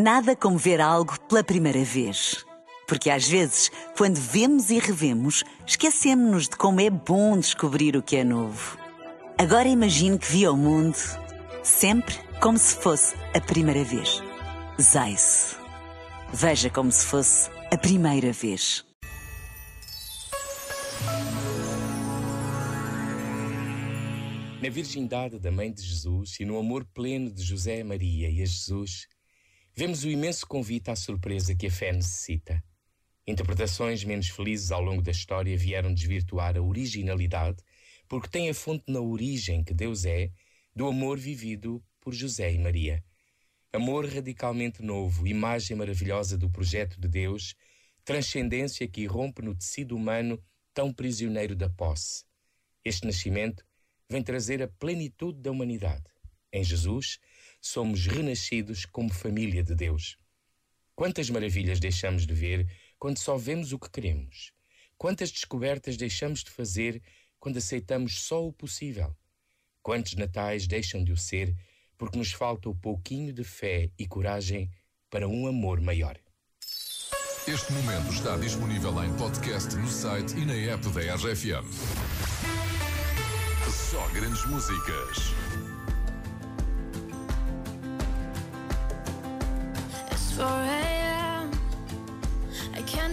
Nada como ver algo pela primeira vez. Porque às vezes, quando vemos e revemos, esquecemos-nos de como é bom descobrir o que é novo. Agora imagine que viu o mundo sempre como se fosse a primeira vez. Zais. Veja como se fosse a primeira vez. Na virgindade da Mãe de Jesus e no amor pleno de José Maria e a Jesus, vemos o imenso convite à surpresa que a fé necessita. Interpretações menos felizes ao longo da história vieram desvirtuar a originalidade, porque tem a fonte na origem que Deus é, do amor vivido por José e Maria. Amor radicalmente novo, imagem maravilhosa do projeto de Deus, transcendência que irrompe no tecido humano tão prisioneiro da posse. Este nascimento vem trazer a plenitude da humanidade. Em Jesus, somos renascidos como família de Deus. Quantas maravilhas deixamos de ver quando só vemos o que queremos? Quantas descobertas deixamos de fazer quando aceitamos só o possível? Quantos natais deixam de o ser porque nos falta o pouquinho de fé e coragem para um amor maior? Este momento está disponível em podcast no site e na app da RFM. Só grandes músicas.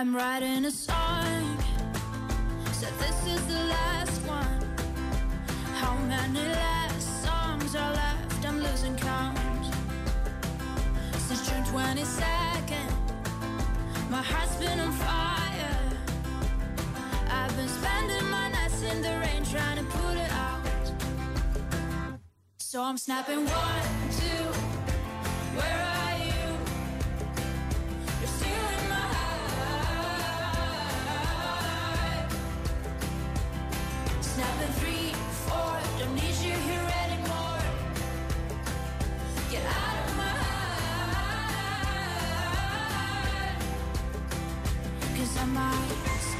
I'm writing a song. Said this is the last one. How many last songs are left? I'm losing count. Since June 22nd, my heart's been on fire. I'm snapping one, two. Where are you? You're still in my heart. Snapping three, four. Don't need you here anymore. Get out of my heart. Cause I might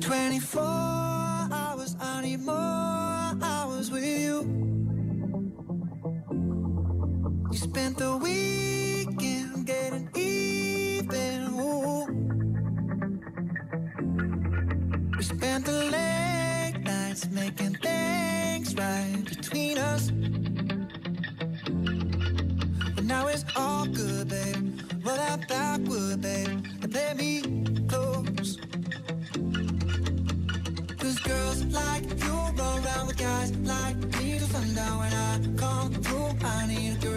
24 hours, I need more hours with you. You spent the weekend getting even. Ooh. We spent the late nights making things right between us. But now it's all good, babe. that backwood, babe, and play me come through. I need a.